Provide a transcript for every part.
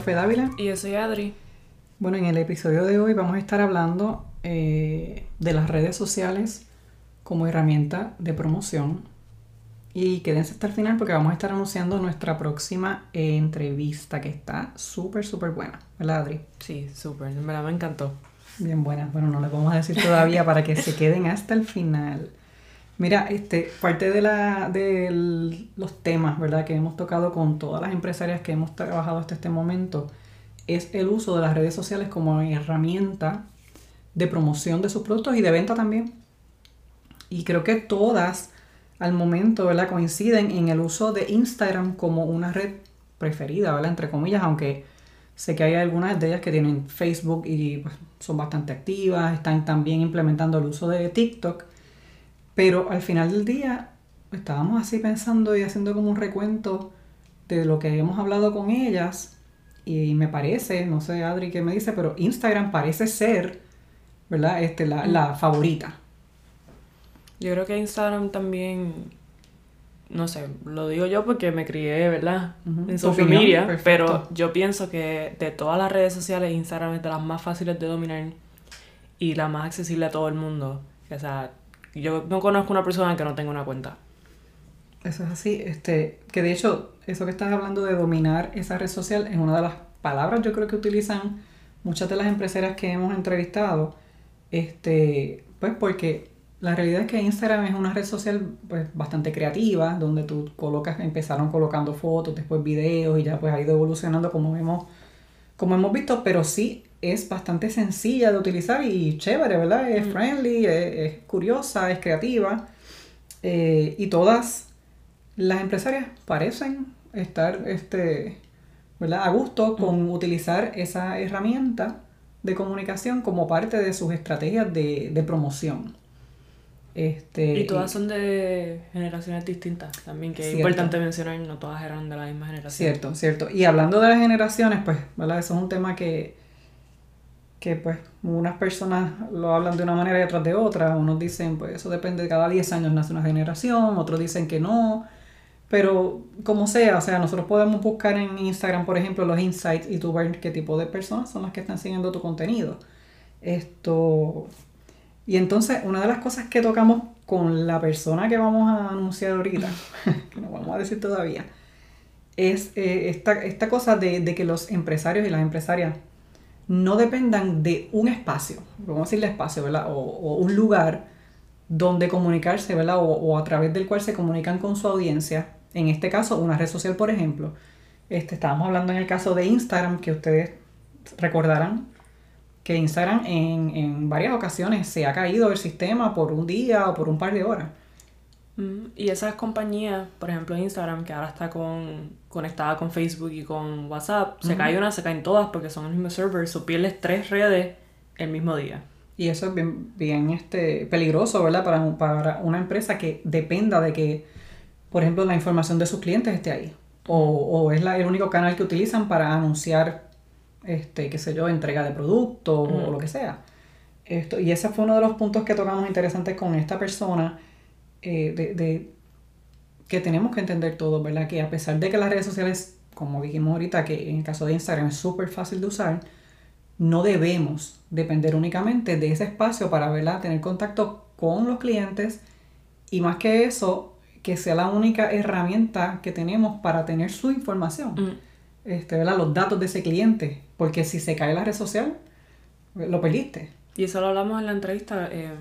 profe Dávila. Y yo soy Adri. Bueno, en el episodio de hoy vamos a estar hablando eh, de las redes sociales como herramienta de promoción. Y quédense hasta el final porque vamos a estar anunciando nuestra próxima entrevista que está súper, súper buena. ¿Verdad, Adri? Sí, súper. Verdad me encantó. Bien buena. Bueno, no les vamos a decir todavía para que se queden hasta el final. Mira, este, parte de, la, de los temas, ¿verdad? Que hemos tocado con todas las empresarias que hemos trabajado hasta este momento es el uso de las redes sociales como herramienta de promoción de sus productos y de venta también. Y creo que todas al momento, ¿verdad? Coinciden en el uso de Instagram como una red preferida, ¿verdad? Entre comillas, aunque sé que hay algunas de ellas que tienen Facebook y pues, son bastante activas, están también implementando el uso de TikTok, pero al final del día estábamos así pensando y haciendo como un recuento de lo que hemos hablado con ellas y me parece, no sé Adri qué me dice, pero Instagram parece ser, ¿verdad? Este, la, la favorita. Yo creo que Instagram también, no sé, lo digo yo porque me crié, ¿verdad? En social media, pero yo pienso que de todas las redes sociales Instagram es de las más fáciles de dominar y la más accesible a todo el mundo. O sea, yo no conozco una persona que no tenga una cuenta. Eso es así, este, que de hecho, eso que estás hablando de dominar esa red social es una de las palabras yo creo que utilizan muchas de las empresarias que hemos entrevistado, este, pues porque la realidad es que Instagram es una red social pues bastante creativa, donde tú colocas, empezaron colocando fotos, después videos y ya pues ha ido evolucionando como hemos, como hemos visto, pero sí es bastante sencilla de utilizar y chévere, ¿verdad? Es friendly, es, curiosa, es creativa. Eh, y todas las empresarias parecen estar este, ¿verdad? a gusto con utilizar esa herramienta de comunicación como parte de sus estrategias de, de promoción. Este, y todas son de generaciones distintas también, que es importante mencionar, no todas eran de la misma generación. Cierto, cierto. Y hablando de las generaciones, pues, ¿verdad? Eso es un tema que, que pues unas personas lo hablan de una manera y otras de otra. Unos dicen, pues eso depende, de cada 10 años nace una generación, otros dicen que no. Pero como sea, o sea, nosotros podemos buscar en Instagram, por ejemplo, los insights y tú ver qué tipo de personas son las que están siguiendo tu contenido. Esto. Y entonces, una de las cosas que tocamos con la persona que vamos a anunciar ahorita, que no vamos a decir todavía, es eh, esta, esta cosa de, que los empresarios y las empresarias no dependan de un espacio, vamos a decirle espacio, ¿verdad? O, un lugar donde comunicarse, ¿verdad? O, a través del cual se comunican con su audiencia. En este caso, una red social, por ejemplo. Este, estábamos hablando en el caso de Instagram, que ustedes recordarán que Instagram en, en varias ocasiones se ha caído el sistema por un día o por un par de horas. Y esas compañías, por ejemplo Instagram, que ahora está con, conectada con Facebook y con WhatsApp, se cae una, se caen todas porque son el mismo server, o pierdes tres redes el mismo día. Y eso es bien, bien este, peligroso, ¿verdad? Para, para una empresa que dependa de que, por ejemplo, la información de sus clientes esté ahí. O, o es la, el único canal que utilizan para anunciar, este, qué sé yo, entrega de productos o lo que sea. Esto, y ese fue uno de los puntos que tocamos interesantes con esta persona eh, de, que tenemos que entender todo, ¿verdad? Que a pesar de que las redes sociales, como dijimos ahorita, que en el caso de Instagram es súper fácil de usar, no debemos depender únicamente de ese espacio para, ¿verdad? Tener contacto con los clientes y más que eso, que sea la única herramienta que tenemos para tener su información, mm. Este, ¿verdad? Los datos de ese cliente, porque si se cae la red social, lo perdiste. Y eso lo hablamos en la entrevista, eh,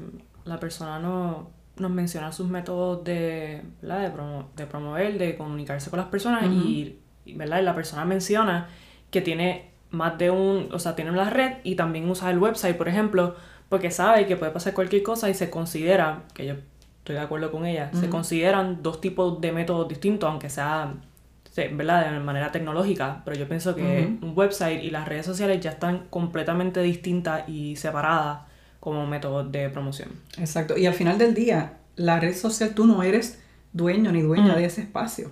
la persona no nos menciona sus métodos de, De, de promover, de comunicarse con las personas y, ¿verdad? la persona menciona que tiene más de un, o sea, tiene una red y también usa el website, por ejemplo, porque sabe que puede pasar cualquier cosa y se considera, que yo estoy de acuerdo con ella, se consideran dos tipos de métodos distintos, aunque sea, ¿verdad? De manera tecnológica, pero yo pienso que un website y las redes sociales ya están completamente distintas y separadas como método de promoción. Exacto. Y al final del día, la red social, tú no eres dueño ni dueña de ese espacio.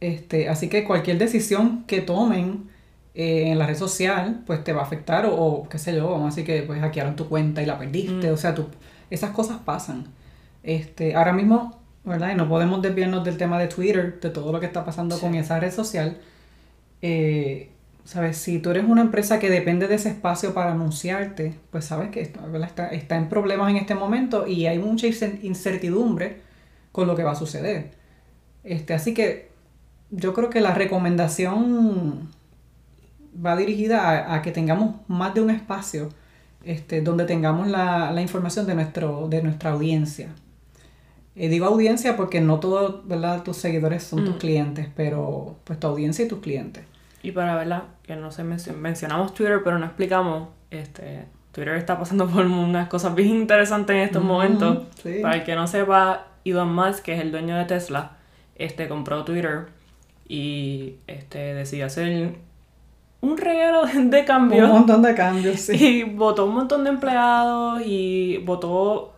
Este, así que cualquier decisión que tomen eh, en la red social, pues te va a afectar o, qué sé yo, vamos a decir que pues hackearon tu cuenta y la perdiste. O sea, tú, esas cosas pasan. Este, ahora mismo, ¿verdad? Y no podemos desviarnos del tema de Twitter, de todo lo que está pasando con esa red social. eh, ¿sabes? Si tú eres una empresa que depende de ese espacio para anunciarte, pues sabes que está, está en problemas en este momento y hay mucha incertidumbre con lo que va a suceder. Este, así que yo creo que la recomendación va dirigida a, que tengamos más de un espacio este, donde tengamos la, la información de, nuestro, de nuestra audiencia. Eh, digo audiencia porque no todos tus seguidores son tus mm. clientes, pero pues tu audiencia y tus clientes. Y para verla, que no sé, mencionamos Twitter, pero no explicamos, este, Twitter está pasando por unas cosas bien interesantes en estos momentos. Para el que no sepa, Elon Musk, que es el dueño de Tesla, este, compró Twitter y este, decidió hacer un reguero de cambios. Un montón de cambios, sí. Y votó un montón de empleados y votó,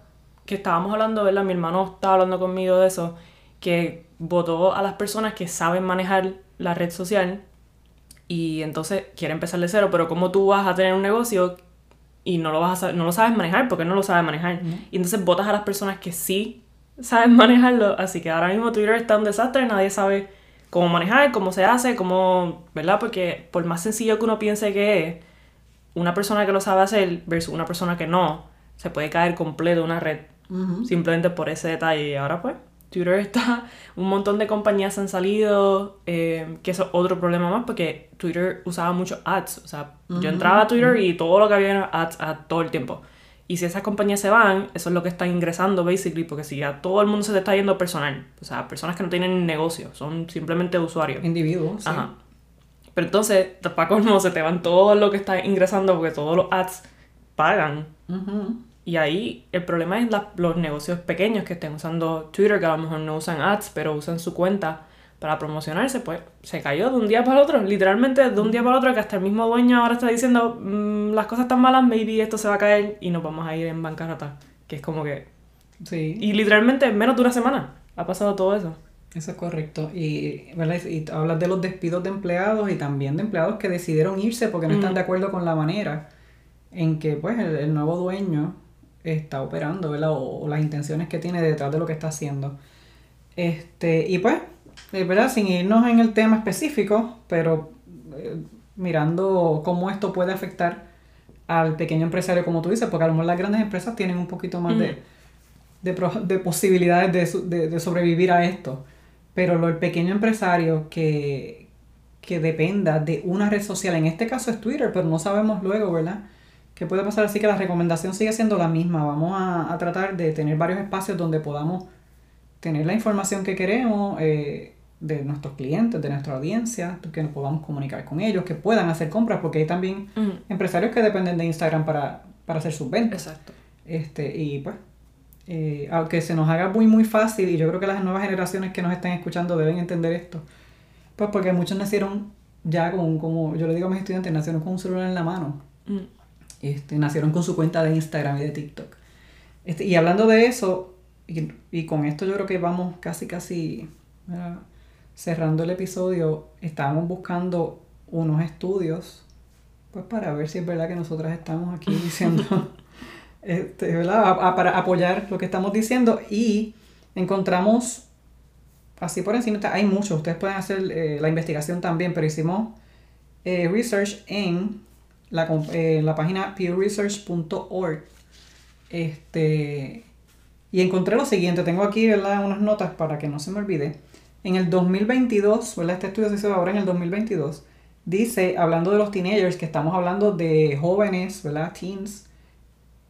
que estábamos hablando, ¿verdad? Mi hermano estaba hablando conmigo de eso, que votó a las personas que saben manejar la red social y entonces quiere empezar de cero, pero ¿cómo tú vas a tener un negocio y no lo, vas a, no lo sabes manejar? Porque no lo sabes manejar. Y entonces votas a las personas que sí saben manejarlo, así que ahora mismo Twitter está un desastre, nadie sabe cómo manejar, cómo se hace, cómo, ¿verdad? Porque por más sencillo que uno piense que es, una persona que lo sabe hacer versus una persona que no, se puede caer completo una red simplemente por ese detalle. Y ahora pues, Twitter está, un montón de compañías han salido, eh, que es otro problema más porque Twitter usaba mucho ads. O sea, yo entraba a Twitter y todo lo que había era ads, todo el tiempo. Y si esas compañías se van, eso es lo que está ingresando, basically, porque si ya todo el mundo se te está yendo personal, o sea, personas que no tienen negocio, son simplemente usuarios. Individuos. Sí. Ajá. Pero entonces, para colmo, se te van todo lo que está ingresando porque todos los ads pagan. Y ahí el problema es los negocios pequeños que estén usando Twitter, que a lo mejor no usan ads, pero usan su cuenta para promocionarse, pues se cayó de un día para otro, literalmente de un día para otro, que hasta el mismo dueño ahora está diciendo, mm, las cosas están malas, maybe esto se va a caer y nos vamos a ir en bancarrota. Que es como que... Sí. Y literalmente en menos de una semana ha pasado todo eso. Eso es correcto. Y, y hablas de los despidos de empleados y también de empleados que decidieron irse porque no están de acuerdo con la manera en que pues el nuevo dueño está operando, ¿verdad? O, las intenciones que tiene detrás de lo que está haciendo. Este, y pues, eh, ¿verdad? Sin irnos en el tema específico, pero eh, mirando cómo esto puede afectar al pequeño empresario, como tú dices, porque a lo mejor las grandes empresas tienen un poquito más de, de, posibilidades de, sobrevivir a esto. Pero lo, el pequeño empresario que, que dependa de una red social, en este caso es Twitter, pero no sabemos luego, ¿verdad? ¿Qué puede pasar? Así que la recomendación sigue siendo la misma. Vamos a, tratar de tener varios espacios donde podamos tener la información que queremos eh, de nuestros clientes, de nuestra audiencia, que nos podamos comunicar con ellos, que puedan hacer compras, porque hay también empresarios que dependen de Instagram para, hacer sus ventas. Exacto. Este, y pues, eh, aunque se nos haga muy, muy fácil, y yo creo que las nuevas generaciones que nos están escuchando deben entender esto, pues porque muchos nacieron ya con, como yo le digo a mis estudiantes, nacieron con un celular en la mano. Mm. Este, nacieron con su cuenta de Instagram y de TikTok. Este, y hablando de eso, y, con esto yo creo que vamos casi, casi cerrando el episodio, estábamos buscando unos estudios, pues para ver si es verdad que nosotras estamos aquí diciendo, este, ¿verdad? para apoyar lo que estamos diciendo y encontramos, así por encima, hay muchos, ustedes pueden hacer eh, la investigación también, pero hicimos eh, research en la, eh, la página pewresearch.org. Este, y encontré lo siguiente, tengo aquí ¿verdad? unas notas para que no se me olvide. En el 2022, ¿verdad? este estudio se hizo ahora en el 2022, dice, hablando de los teenagers, que estamos hablando de jóvenes, ¿verdad? Teens,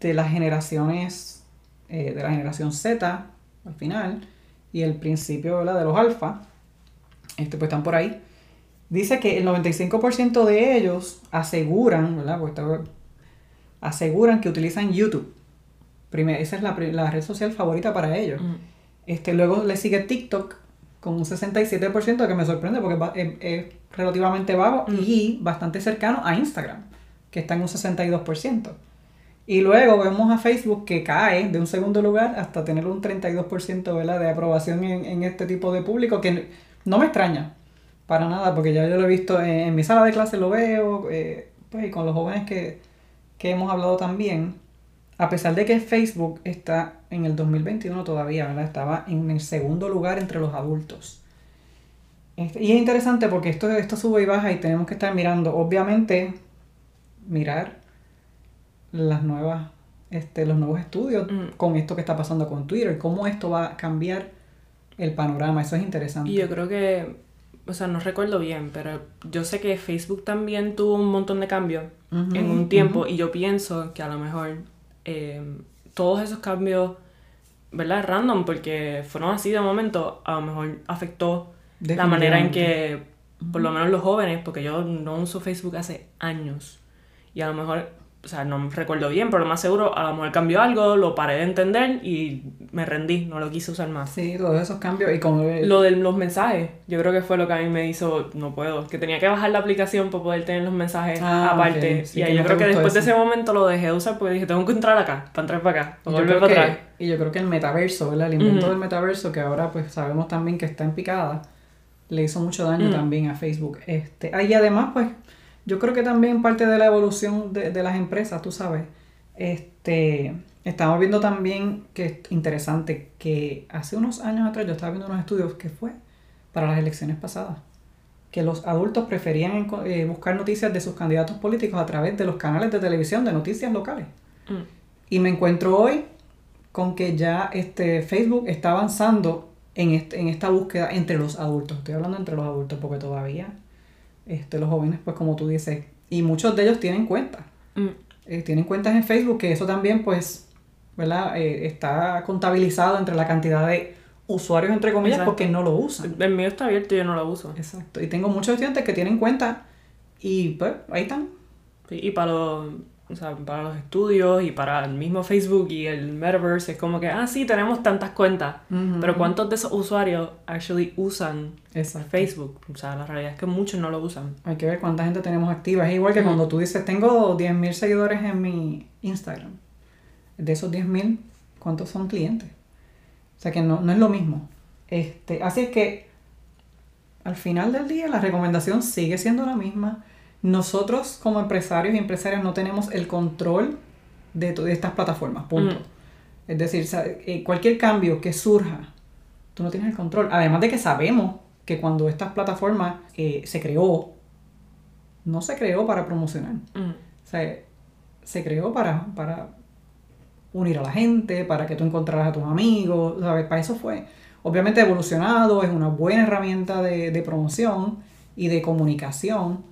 de las generaciones, eh, de la generación Z, al final, y el principio ¿verdad? de los alfa, este, pues están por ahí. Dice que el 95% de ellos aseguran, ¿verdad? aseguran que utilizan YouTube. Primero, esa es la, red social favorita para ellos. Mm. Este, luego le sigue TikTok con un 67% que me sorprende porque es, relativamente bajo mm. y bastante cercano a Instagram, que está en un 62%. Y luego vemos a Facebook que cae de un segundo lugar hasta tener un 32% ¿verdad? de aprobación en, en este tipo de público, que no me extraña, para nada, porque ya yo lo he visto en, mi sala de clase, lo veo, eh, pues, y con los jóvenes que, hemos hablado también. A pesar de que Facebook está en el 2021 todavía, ¿verdad? Estaba en el segundo lugar entre los adultos. Este, y es interesante porque esto, esto sube y baja y tenemos que estar mirando, obviamente, mirar las nuevas, este, los nuevos estudios Mm. con esto que está pasando con Twitter, cómo esto va a cambiar el panorama, eso es interesante. Y yo creo que, o sea, no recuerdo bien, pero yo sé que Facebook también tuvo un montón de cambios Ujú, en un tiempo y yo pienso que a lo mejor eh, todos esos cambios, ¿verdad? Random, porque fueron así de momento, a lo mejor afectó la manera en que, por lo menos los jóvenes, porque yo no uso Facebook hace años. Y a lo mejor, o sea, no recuerdo bien, pero lo más seguro, a lo mejor cambió algo, lo paré de entender y me rendí, no lo quise usar más. Sí, todos esos cambios y como... Lo de los mensajes, yo creo que fue lo que a mí me hizo, no puedo, que tenía que bajar la aplicación para poder tener los mensajes Ah, aparte. sí, y ahí yo creo que después de ese momento lo dejé de usar porque dije, tengo que entrar acá, para entrar para acá, para volver para que, atrás. y yo creo que el metaverso, ¿verdad? El invento del metaverso, que ahora pues sabemos también que está en picada, le hizo mucho daño también a Facebook. Este, ah, y además, pues, yo creo que también parte de la evolución de, de las empresas, tú sabes, este, estamos viendo también que es interesante que hace unos años atrás yo estaba viendo unos estudios que fue para las elecciones pasadas, que los adultos preferían eh, buscar noticias de sus candidatos políticos a través de los canales de televisión de noticias locales. Mm. Y me encuentro hoy con que ya este Facebook está avanzando en, este, en esta búsqueda entre los adultos. Estoy hablando entre los adultos porque todavía este, los jóvenes, pues como tú dices, y muchos de ellos tienen cuentas. Mm. Eh, tienen cuentas en Facebook, que eso también, pues, ¿verdad? Eh, está contabilizado entre la cantidad de usuarios, entre comillas, Exacto. porque no lo usan. El mío está abierto y yo no lo uso. Exacto. Y tengo muchos estudiantes que tienen cuentas y pues ahí están. Sí, y para los, o sea, para los estudios y para el mismo Facebook y el Metaverse es como que, ah, sí, tenemos tantas cuentas. Pero ¿cuántos de esos usuarios actually usan Exacto. Facebook? O sea, la realidad es que muchos no lo usan. Hay que ver cuánta gente tenemos activa. Es igual que cuando tú dices, tengo 10.000 seguidores en mi Instagram. De esos 10.000, ¿cuántos son clientes? O sea que no, no es lo mismo. Este, así es que al final del día la recomendación sigue siendo la misma. Nosotros como empresarios y empresarias no tenemos el control de, estas plataformas, punto. Mm. Es decir, eh, cualquier cambio que surja, tú no tienes el control. Además de que sabemos que cuando estas plataformas eh, se creó, no se creó para promocionar. Mm. O sea, se creó para, para unir a la gente, para que tú encontraras a tus amigos, ¿sabes? Para eso fue. Obviamente evolucionado, es una buena herramienta de, de promoción y de comunicación,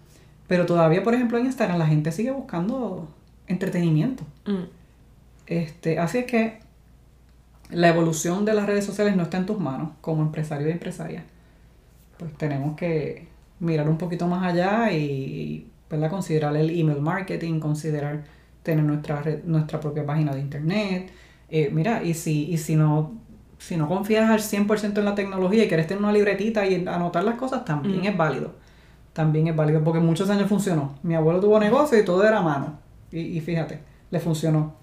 pero todavía, por ejemplo, en Instagram la gente sigue buscando entretenimiento. Mm. Este, así es que la evolución de las redes sociales no está en tus manos como empresario y empresaria. Pues tenemos que mirar un poquito más allá y ¿verdad? considerar el email marketing, considerar tener nuestra, red- nuestra propia página de internet. Eh, mira, y si, y si no si no confías al 100% en la tecnología y quieres tener una libretita y anotar las cosas, también Mm. es válido. También es válido porque muchos años funcionó. Mi abuelo tuvo negocio y todo era a mano. Y, y fíjate, le funcionó.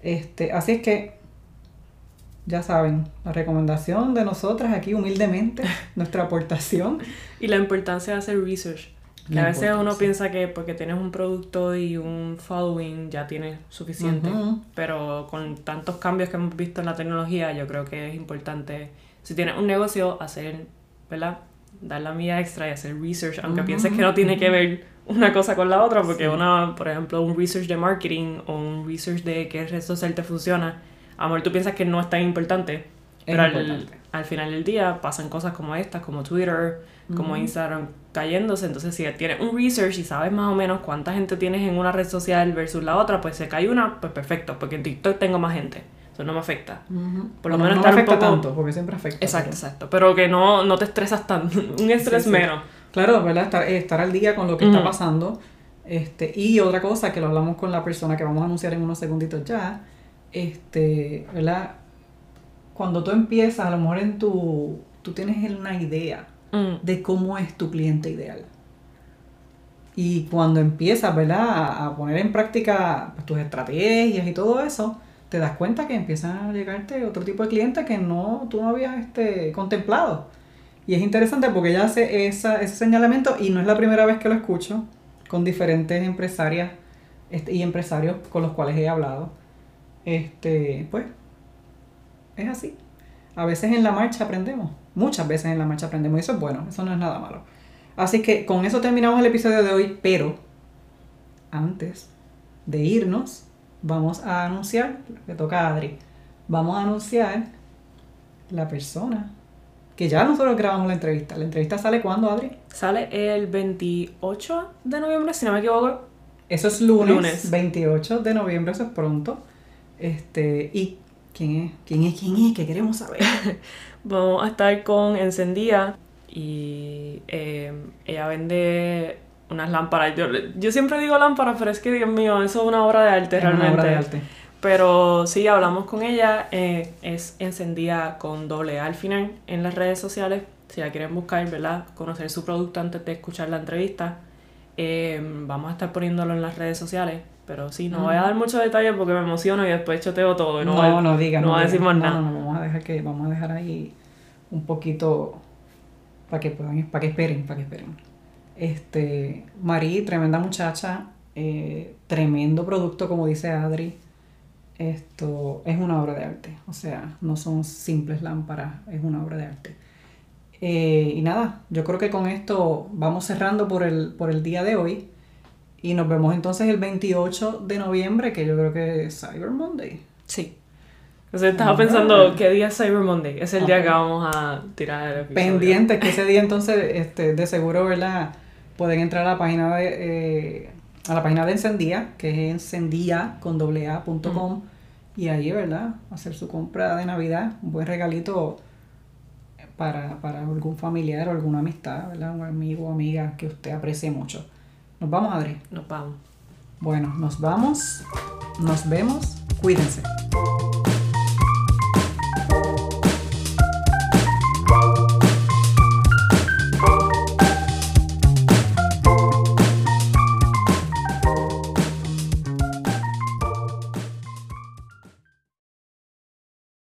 Este, así es que, ya saben, la recomendación de nosotras aquí humildemente, nuestra aportación. Y la importancia de hacer research. Que a veces uno piensa que porque tienes un producto y un following ya tienes suficiente. Pero con tantos cambios que hemos visto en la tecnología, yo creo que es importante, si tienes un negocio, hacer, ¿verdad? Dar la milla extra y hacer research, aunque Ujú, pienses que no tiene que ver una cosa con la otra, porque Sí. una, por ejemplo, un research de marketing o un research de qué red social te funciona, a lo mejor tú piensas que no es tan importante, pero al, importante. al final del día pasan cosas como estas, como Twitter, como Ujú. Instagram cayéndose. Entonces, si tienes un research y sabes más o menos cuánta gente tienes en una red social versus la otra, pues se cae una, pues perfecto, porque en TikTok tengo más gente. Eso no me afecta. Por lo No- menos no un afecta poco- tanto, porque siempre afecta. Exacto, pero- exacto. Pero que no, no te estresas tanto. un estrés Sí, sí. menos. Claro, ¿verdad? Estar, eh, estar al día con lo que está pasando. Este, y otra cosa que lo hablamos con la persona que vamos a anunciar en unos segunditos ya, este, ¿verdad? Cuando tú empiezas, a lo mejor en tu, tú tienes una idea Mm, de cómo es tu cliente ideal. Y cuando empiezas, ¿verdad? A, a poner en práctica pues, tus estrategias y todo eso, te das cuenta que empiezan a llegarte otro tipo de clientes que no, tú no habías este, contemplado. Y es interesante porque ella hace esa, ese señalamiento y no es la primera vez que lo escucho con diferentes empresarias este, y empresarios con los cuales he hablado. Este, pues, es así. A veces en la marcha aprendemos. muchas veces en la marcha aprendemos y eso es bueno, eso no es nada malo. Así que con eso terminamos el episodio de hoy, pero antes de irnos, vamos a anunciar, que toca a Adri, vamos a anunciar la persona que ya nosotros grabamos la entrevista. ¿La entrevista sale cuándo, Adri? Sale el 28 de noviembre, si no me equivoco. Eso es lunes, 28 de noviembre, eso es pronto. Este, ¿y quién es? ¿Quién es? ¿Quién es? Que queremos saber. Vamos a estar con Encendida y eh, ella vende unas lámparas. Yo, yo siempre digo lámparas, pero es que, Dios mío, eso es una obra de arte realmente. Una obra de arte. Pero sí, hablamos con ella, eh, es encendida con doble A al final en las redes sociales. Si la quieren buscar, ¿verdad? Conocer su producto antes de escuchar la entrevista. Eh, vamos a estar poniéndolo en las redes sociales. Pero sí, no voy a dar muchos detalles porque me emociono y después choteo todo. Y no, no, no diga. No, voy a decir más nada. No, no, vamos a dejar que, vamos a dejar ahí un poquito para que puedan, para que esperen, para que esperen. Este, Marí, tremenda muchacha, eh, tremendo producto, como dice Adri esto es una obra de arte, o sea, no son simples lámparas, es una obra de arte. Eh, y nada, yo creo que con esto vamos cerrando por el, por el día de hoy y nos vemos entonces el 28 de noviembre, que yo creo que es Cyber Monday. Sí. O sea, estaba pensando qué día es Cyber Monday. Es el día que vamos a tirar el episodio. Pendiente, que ese día entonces, este, de seguro, ¿verdad? Pueden entrar a la página de, eh, a la página de Encendía, que es encendía con doble y ahí, ¿verdad? Hacer su compra de Navidad, un buen regalito para, para algún familiar o alguna amistad, ¿verdad? Un amigo o amiga que usted aprecie mucho. ¿Nos vamos, Adri? Nos vamos. Bueno, nos vamos. Nos vemos. Cuídense.